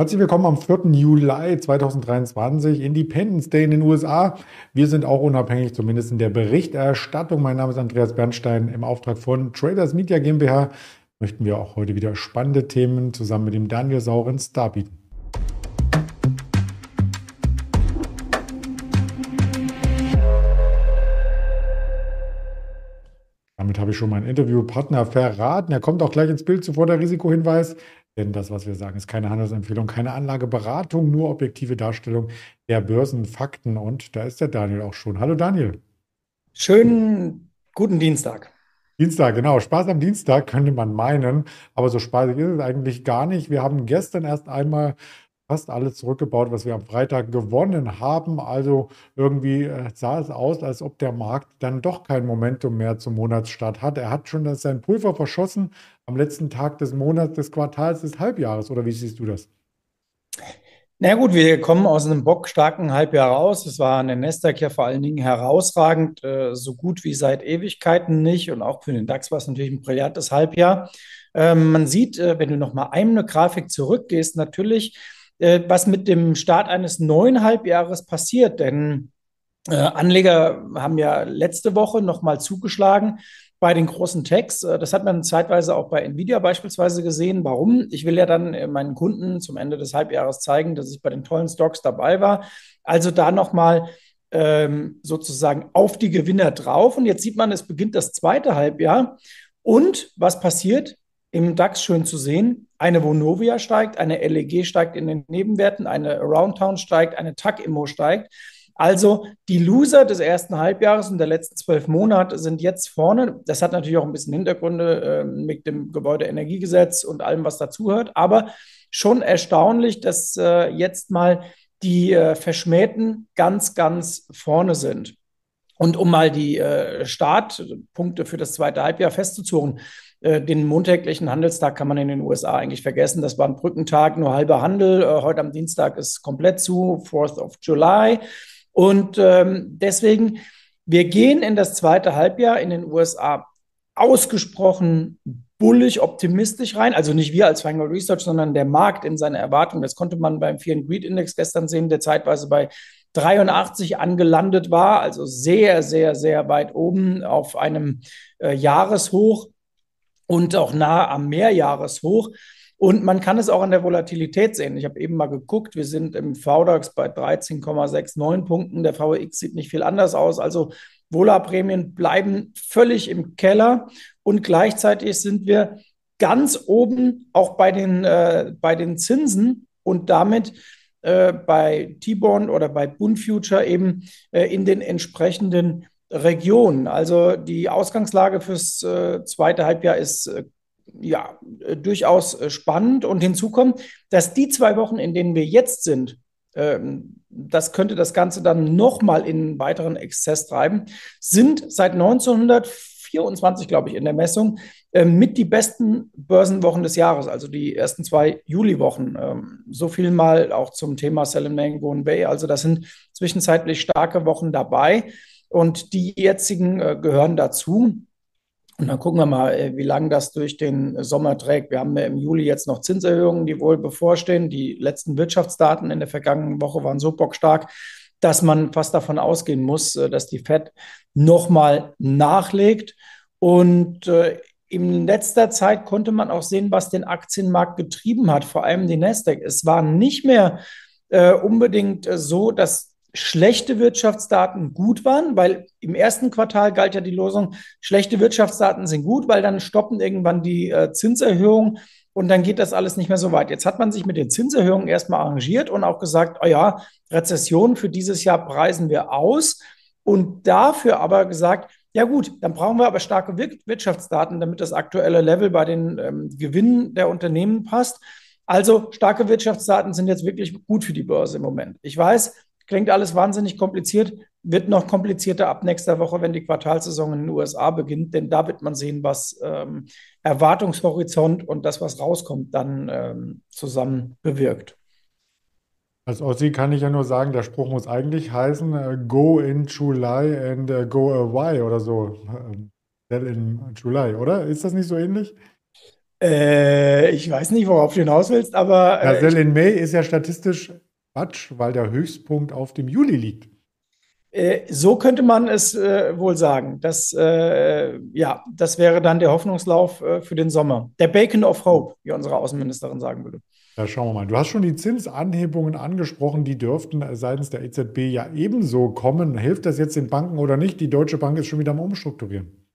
Herzlich willkommen am 4. Juli 2023, Independence Day in den USA. Wir sind auch unabhängig, zumindest in der Berichterstattung. Mein Name ist Andreas Bernstein. Im Auftrag von Traders Media GmbH möchten wir auch heute wieder spannende Themen zusammen mit dem Daniel Saurens darbieten. Damit habe ich schon meinen Interviewpartner verraten. Er kommt auch gleich ins Bild zuvor der Risikohinweis. Denn das, was wir sagen, ist keine Handelsempfehlung, keine Anlageberatung, nur objektive Darstellung der Börsenfakten. Und da ist der Daniel auch schon. Hallo Daniel. Schönen guten Dienstag. Dienstag, genau. Spaß am Dienstag könnte man meinen, aber so spaßig ist es eigentlich gar nicht. Wir haben gestern erst einmal fast alles zurückgebaut, was wir am Freitag gewonnen haben. Also irgendwie äh, sah es aus, als ob der Markt dann doch kein Momentum mehr zum Monatsstart hat. Er hat schon sein Pulver verschossen am letzten Tag des Monats, des Quartals, des Halbjahres. Oder wie siehst du das? Na gut, wir kommen aus einem bockstarken Halbjahr raus. Es war an der Nasdaq ja vor allen Dingen herausragend, äh, so gut wie seit Ewigkeiten nicht. Und auch für den DAX war es natürlich ein brillantes Halbjahr. Ähm, man sieht, äh, wenn du noch mal eine Grafik zurückgehst, natürlich, äh, was mit dem Start eines neuen Halbjahres passiert. Denn äh, Anleger haben ja letzte Woche nochmal zugeschlagen bei den großen Techs. Äh, das hat man zeitweise auch bei Nvidia beispielsweise gesehen. Warum? Ich will ja dann äh, meinen Kunden zum Ende des Halbjahres zeigen, dass ich bei den tollen Stocks dabei war. Also da nochmal ähm, sozusagen auf die Gewinner drauf. Und jetzt sieht man, es beginnt das zweite Halbjahr. Und was passiert? Im DAX schön zu sehen. Eine Vonovia steigt, eine LEG steigt in den Nebenwerten, eine Aroundtown steigt, eine TAC Immo steigt. Also die Loser des ersten Halbjahres und der letzten zwölf Monate sind jetzt vorne. Das hat natürlich auch ein bisschen Hintergründe äh, mit dem Gebäudeenergiegesetz und allem, was dazugehört. Aber schon erstaunlich, dass äh, jetzt mal die äh, Verschmähten ganz, ganz vorne sind. Und um mal die äh, Startpunkte für das zweite Halbjahr festzuzurren, den montäglichen Handelstag kann man in den USA eigentlich vergessen. Das war ein Brückentag, nur halber Handel. Äh, heute am Dienstag ist komplett zu, 4th of July. Und ähm, deswegen, wir gehen in das zweite Halbjahr in den USA ausgesprochen bullig optimistisch rein. Also nicht wir als Feingold Research, sondern der Markt in seiner Erwartung. Das konnte man beim Fear Greed Index gestern sehen, der zeitweise bei 83 angelandet war, also sehr, sehr, sehr weit oben auf einem äh, Jahreshoch und auch nah am Mehrjahreshoch. Und man kann es auch an der Volatilität sehen. Ich habe eben mal geguckt, wir sind im VDAX bei 13,69 Punkten. Der VX sieht nicht viel anders aus. Also Vola-Prämien bleiben völlig im Keller und gleichzeitig sind wir ganz oben auch bei den, äh, bei den Zinsen und damit äh, bei T-Bond oder bei Bund Future eben äh, in den entsprechenden Regionen. Also die Ausgangslage fürs äh, zweite Halbjahr ist äh, ja, äh, durchaus äh, spannend. Und hinzu kommt, dass die zwei Wochen, in denen wir jetzt sind, ähm, das könnte das Ganze dann nochmal in weiteren Exzess treiben, sind seit 1924, glaube ich, in der Messung äh, mit die besten Börsenwochen des Jahres, also die ersten zwei Juliwochen. Ähm, so viel mal auch zum Thema Sell Mango Bay. Also das sind zwischenzeitlich starke Wochen dabei und die jetzigen äh, gehören dazu. Und dann gucken wir mal, äh, wie lange das durch den Sommer trägt. Wir haben ja im Juli jetzt noch Zinserhöhungen, die wohl bevorstehen. Die letzten Wirtschaftsdaten in der vergangenen Woche waren so bockstark, dass man fast davon ausgehen muss, äh, dass die Fed nochmal nachlegt. Und äh, in letzter Zeit konnte man auch sehen, was den Aktienmarkt getrieben hat, vor allem die Nasdaq. Es war nicht mehr äh, unbedingt äh, so, dass schlechte Wirtschaftsdaten gut waren, weil im ersten Quartal galt ja die Losung, schlechte Wirtschaftsdaten sind gut, weil dann stoppen irgendwann die äh, Zinserhöhungen und dann geht das alles nicht mehr so weit. Jetzt hat man sich mit den Zinserhöhungen erstmal arrangiert und auch gesagt, oh ja, Rezession für dieses Jahr preisen wir aus und dafür aber gesagt, ja gut, dann brauchen wir aber starke Wirtschaftsdaten, damit das aktuelle Level bei den ähm, Gewinnen der Unternehmen passt. Also starke Wirtschaftsdaten sind jetzt wirklich gut für die Börse im Moment. Ich weiß, Klingt alles wahnsinnig kompliziert, wird noch komplizierter ab nächster Woche, wenn die Quartalsaison in den USA beginnt, denn da wird man sehen, was ähm, Erwartungshorizont und das, was rauskommt, dann ähm, zusammen bewirkt. Als Ossi kann ich ja nur sagen, der Spruch muss eigentlich heißen, uh, go in July and uh, go away oder so. Uh, in July, oder? Ist das nicht so ähnlich? Äh, ich weiß nicht, worauf du hinaus willst, aber Ja, äh, Sell ich, in May ist ja statistisch Quatsch, weil der Höchstpunkt auf dem Juli liegt. äh, so könnte man es äh, wohl sagen. Das, äh, ja, das wäre dann der Hoffnungslauf äh, für den Sommer. Der Bacon of Hope, wie unsere Außenministerin sagen würde. Da schauen wir mal. Du hast schon die Zinsanhebungen angesprochen, die dürften seitens der EZB ja ebenso kommen. Hilft das jetzt den Banken oder nicht? Die Deutsche Bank ist schon wieder am Umstrukturieren.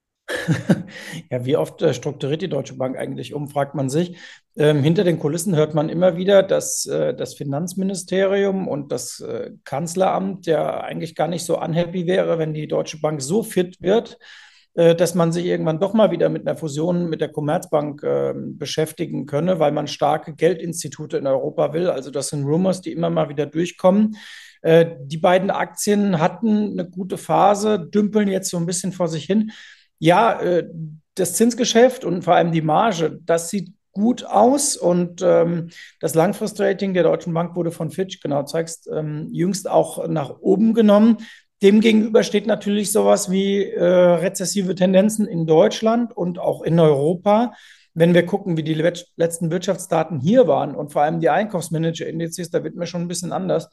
Ja, wie oft äh, strukturiert die Deutsche Bank eigentlich um, fragt man sich. Ähm, hinter den Kulissen hört man immer wieder, dass äh, das Finanzministerium und das äh, Kanzleramt ja eigentlich gar nicht so unhappy wäre, wenn die Deutsche Bank so fit wird, äh, dass man sich irgendwann doch mal wieder mit einer Fusion mit der Commerzbank ähm, beschäftigen könne, weil man starke Geldinstitute in Europa will. Also das sind Rumors, die immer mal wieder durchkommen. Äh, die beiden Aktien hatten eine gute Phase, dümpeln jetzt so ein bisschen vor sich hin. Ja, äh, das Zinsgeschäft und vor allem die Marge, das sieht gut aus und ähm, das Langfristrating der Deutschen Bank wurde von Fitch, genau zeigst, ähm, jüngst auch nach oben genommen. Demgegenüber steht natürlich sowas wie äh, rezessive Tendenzen in Deutschland und auch in Europa. Wenn wir gucken, wie die letzten Wirtschaftsdaten hier waren und vor allem die Einkaufsmanager-Indizes, da wird mir schon ein bisschen anders.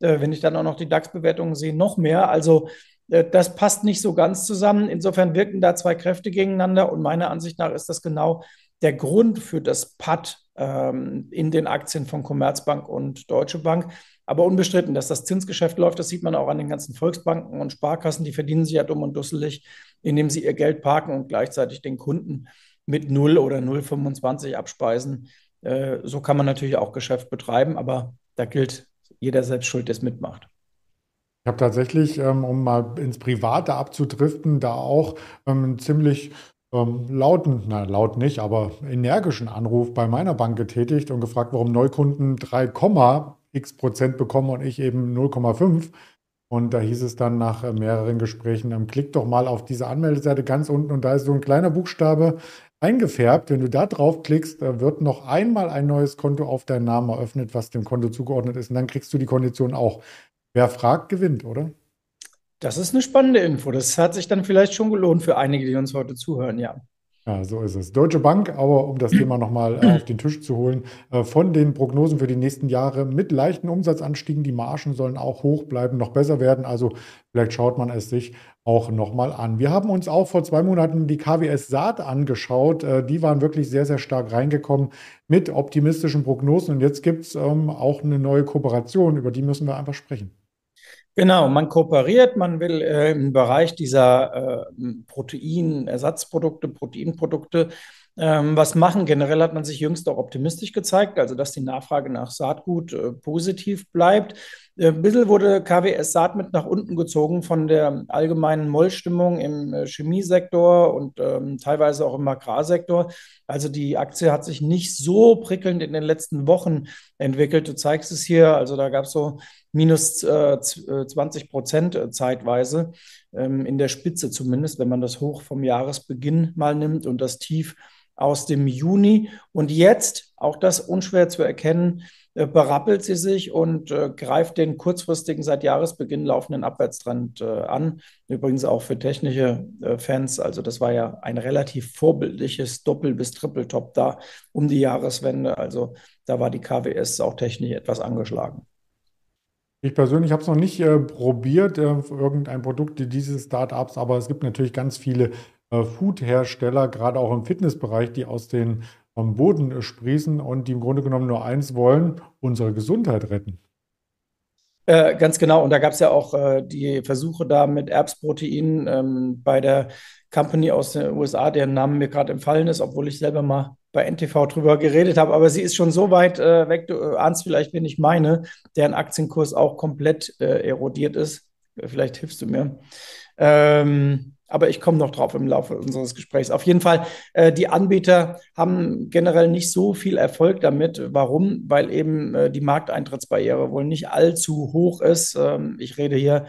Äh, wenn ich dann auch noch die DAX-Bewertungen sehe, noch mehr. Also das passt nicht so ganz zusammen. Insofern wirken da zwei Kräfte gegeneinander und meiner Ansicht nach ist das genau der Grund für das Patt ähm, in den Aktien von Commerzbank und Deutsche Bank. Aber unbestritten, dass das Zinsgeschäft läuft, das sieht man auch an den ganzen Volksbanken und Sparkassen. Die verdienen sich ja dumm und dusselig, indem sie ihr Geld parken und gleichzeitig den Kunden mit 0 oder 0,25 abspeisen. Äh, so kann man natürlich auch Geschäft betreiben, aber da gilt jeder selbst schuld, der es mitmacht. Ich habe tatsächlich, ähm, um mal ins Private abzudriften, da auch ähm, einen ziemlich ähm, lauten, na laut nicht, aber energischen Anruf bei meiner Bank getätigt und gefragt, warum Neukunden 3, x Prozent bekommen und ich eben 0,5. Und da hieß es dann nach äh, mehreren Gesprächen, klick doch mal auf diese Anmeldeseite ganz unten und da ist so ein kleiner Buchstabe eingefärbt. Wenn du da draufklickst, äh, wird noch einmal ein neues Konto auf deinen Namen eröffnet, was dem Konto zugeordnet ist. Und dann kriegst du die Kondition auch. Wer fragt, gewinnt, oder? Das ist eine spannende Info. Das hat sich dann vielleicht schon gelohnt für einige, die uns heute zuhören, ja. Ja, so ist es. Deutsche Bank, aber um das Thema nochmal äh, auf den Tisch zu holen, äh, von den Prognosen für die nächsten Jahre mit leichten Umsatzanstiegen, die Margen sollen auch hoch bleiben, noch besser werden. Also vielleicht schaut man es sich auch nochmal an. Wir haben uns auch vor zwei Monaten die KWS Saat angeschaut. Äh, die waren wirklich sehr, sehr stark reingekommen mit optimistischen Prognosen. Und jetzt gibt es ähm, auch eine neue Kooperation, über die müssen wir einfach sprechen. Genau, man kooperiert, man will äh, im Bereich dieser äh, Proteinersatzprodukte, Proteinprodukte ähm, was machen. Generell hat man sich jüngst auch optimistisch gezeigt, also dass die Nachfrage nach Saatgut äh, positiv bleibt. Äh, ein bisschen wurde KWS Saat mit nach unten gezogen von der allgemeinen Mollstimmung im äh, Chemiesektor und ähm, teilweise auch im Agrarsektor. Also die Aktie hat sich nicht so prickelnd in den letzten Wochen entwickelt. Du zeigst es hier, also da gab es so minus äh, 20 äh, Prozent zeitweise, ähm, in der Spitze zumindest, wenn man das Hoch vom Jahresbeginn mal nimmt und das Tief aus dem Juni. Und jetzt, auch das unschwer zu erkennen, berappelt sie sich und äh, greift den kurzfristigen, seit Jahresbeginn laufenden Abwärtstrend äh, an. Übrigens auch für technische äh, Fans. Also das war ja ein relativ vorbildliches Doppel- bis Triple-Top da um die Jahreswende. Also da war die KWS auch technisch etwas angeschlagen. Ich persönlich habe es noch nicht äh, probiert, äh, irgendein Produkt dieses Startups, aber es gibt natürlich ganz viele äh, Food-Hersteller, gerade auch im Fitnessbereich, die aus den am Boden sprießen und die im Grunde genommen nur eins wollen, unsere Gesundheit retten. Äh, ganz genau. Und da gab es ja auch äh, die Versuche da mit Erbsprotein ähm, bei der Company aus den USA, deren Name mir gerade empfallen ist, obwohl ich selber mal bei NTV drüber geredet habe. Aber sie ist schon so weit äh, weg, du äh, ahnst vielleicht, wen ich meine, deren Aktienkurs auch komplett äh, erodiert ist. Vielleicht hilfst du mir. Ähm, aber ich komme noch drauf im Laufe unseres Gesprächs. Auf jeden Fall, äh, die Anbieter haben generell nicht so viel Erfolg damit. Warum? Weil eben äh, die Markteintrittsbarriere wohl nicht allzu hoch ist. Ähm, ich rede hier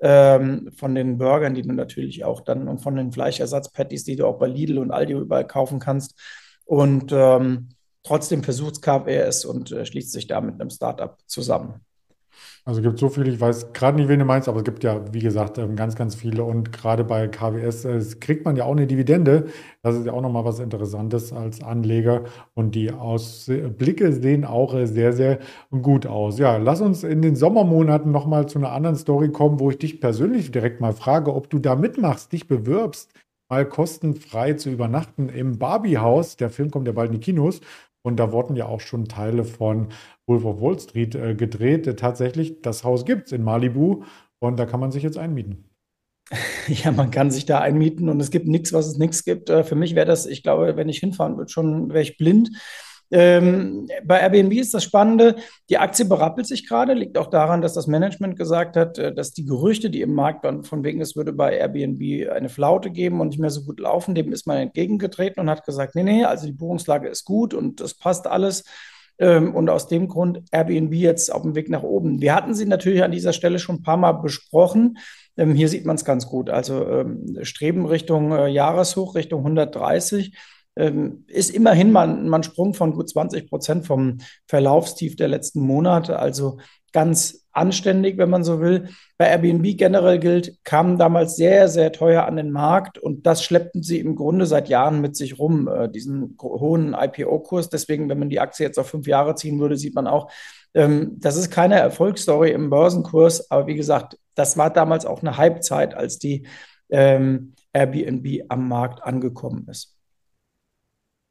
ähm, von den Burgern, die du natürlich auch dann und von den Fleischersatzpatties, die du auch bei Lidl und Aldi überall kaufen kannst. Und ähm, trotzdem versucht KWS und äh, schließt sich da mit einem Startup zusammen. Also es gibt so viele, ich weiß gerade nicht, wen du meinst, aber es gibt ja, wie gesagt, ähm, ganz, ganz viele. Und gerade bei KWS äh, kriegt man ja auch eine Dividende. Das ist ja auch nochmal was Interessantes als Anleger. Und die Ausblicke sehen auch äh, sehr, sehr gut aus. Ja, lass uns in den Sommermonaten nochmal zu einer anderen Story kommen, wo ich dich persönlich direkt mal frage, ob du da mitmachst, dich bewirbst, mal kostenfrei zu übernachten im Barbie-Haus. Der Film kommt ja bald in die Kinos. Und da wurden ja auch schon Teile von Wolf of Wall Street äh, gedreht. Tatsächlich, das Haus gibt es in Malibu und da kann man sich jetzt einmieten. Ja, man kann sich da einmieten und es gibt nichts, was es nichts gibt. Äh, für mich wäre das, ich glaube, wenn ich hinfahren würde, schon wäre ich blind. Ähm, bei Airbnb ist das Spannende, die Aktie berappelt sich gerade, liegt auch daran, dass das Management gesagt hat, äh, dass die Gerüchte, die im Markt waren, von wegen es würde bei Airbnb eine Flaute geben und nicht mehr so gut laufen, dem ist man entgegengetreten und hat gesagt, nee, nee, also die Buchungslage ist gut und das passt alles. Ähm, und aus dem Grund Airbnb jetzt auf dem Weg nach oben. Wir hatten sie natürlich an dieser Stelle schon ein paar Mal besprochen. Ähm, hier sieht man es ganz gut. Also ähm, Streben Richtung äh, Jahreshoch, Richtung 130 ähm, ist immerhin mal, mal ein Sprung von gut 20 Prozent vom Verlaufstief der letzten Monate. Also ganz anständig, wenn man so will. Bei Airbnb generell gilt, kamen damals sehr, sehr teuer an den Markt und das schleppten sie im Grunde seit Jahren mit sich rum, äh, diesen hohen IPO-Kurs. Deswegen, wenn man die Aktie jetzt auf fünf Jahre ziehen würde, sieht man auch, ähm, das ist keine Erfolgsstory im Börsenkurs, aber wie gesagt, das war damals auch eine Halbzeit, als die ähm, Airbnb am Markt angekommen ist.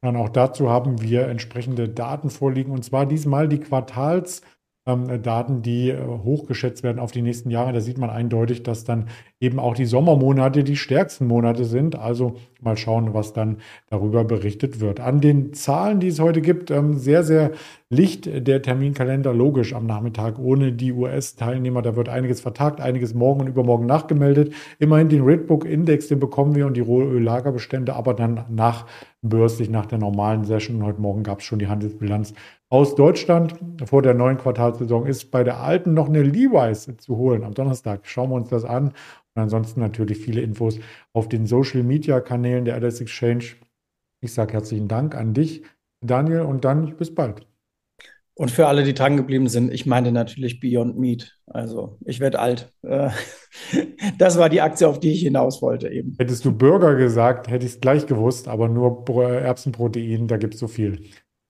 Und auch dazu haben wir entsprechende Daten vorliegen, und zwar diesmal die Quartals- ähm, Daten, die äh, hochgeschätzt werden auf die nächsten Jahre. Da sieht man eindeutig, dass dann eben auch die Sommermonate die stärksten Monate sind. Also mal schauen, was dann darüber berichtet wird. An den Zahlen, die es heute gibt, ähm, sehr, sehr licht der Terminkalender logisch am Nachmittag ohne die US-Teilnehmer. Da wird einiges vertagt, einiges morgen und übermorgen nachgemeldet. Immerhin den Redbook-Index, den bekommen wir und die Rohöllagerbestände, aber dann nach börslich nach der normalen Session. Heute Morgen gab es schon die Handelsbilanz aus Deutschland vor der neuen Quartalsaison ist bei der alten noch eine Levi's zu holen am Donnerstag. Schauen wir uns das an. Und ansonsten natürlich viele Infos auf den Social Media Kanälen der Alice Exchange. Ich sage herzlichen Dank an dich, Daniel, und dann bis bald. Und für alle, die dran geblieben sind, ich meine natürlich Beyond Meat. Also ich werde alt. Äh, das war die Aktie, auf die ich hinaus wollte eben. Hättest du Burger gesagt, hätte ich es gleich gewusst, aber nur Erbsenprotein, da gibt es so viel.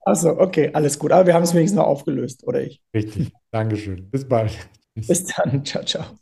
Achso, okay, alles gut. Aber wir haben es wenigstens noch aufgelöst, oder ich? Richtig. Dankeschön. Bis bald. Bis dann. Ciao, ciao.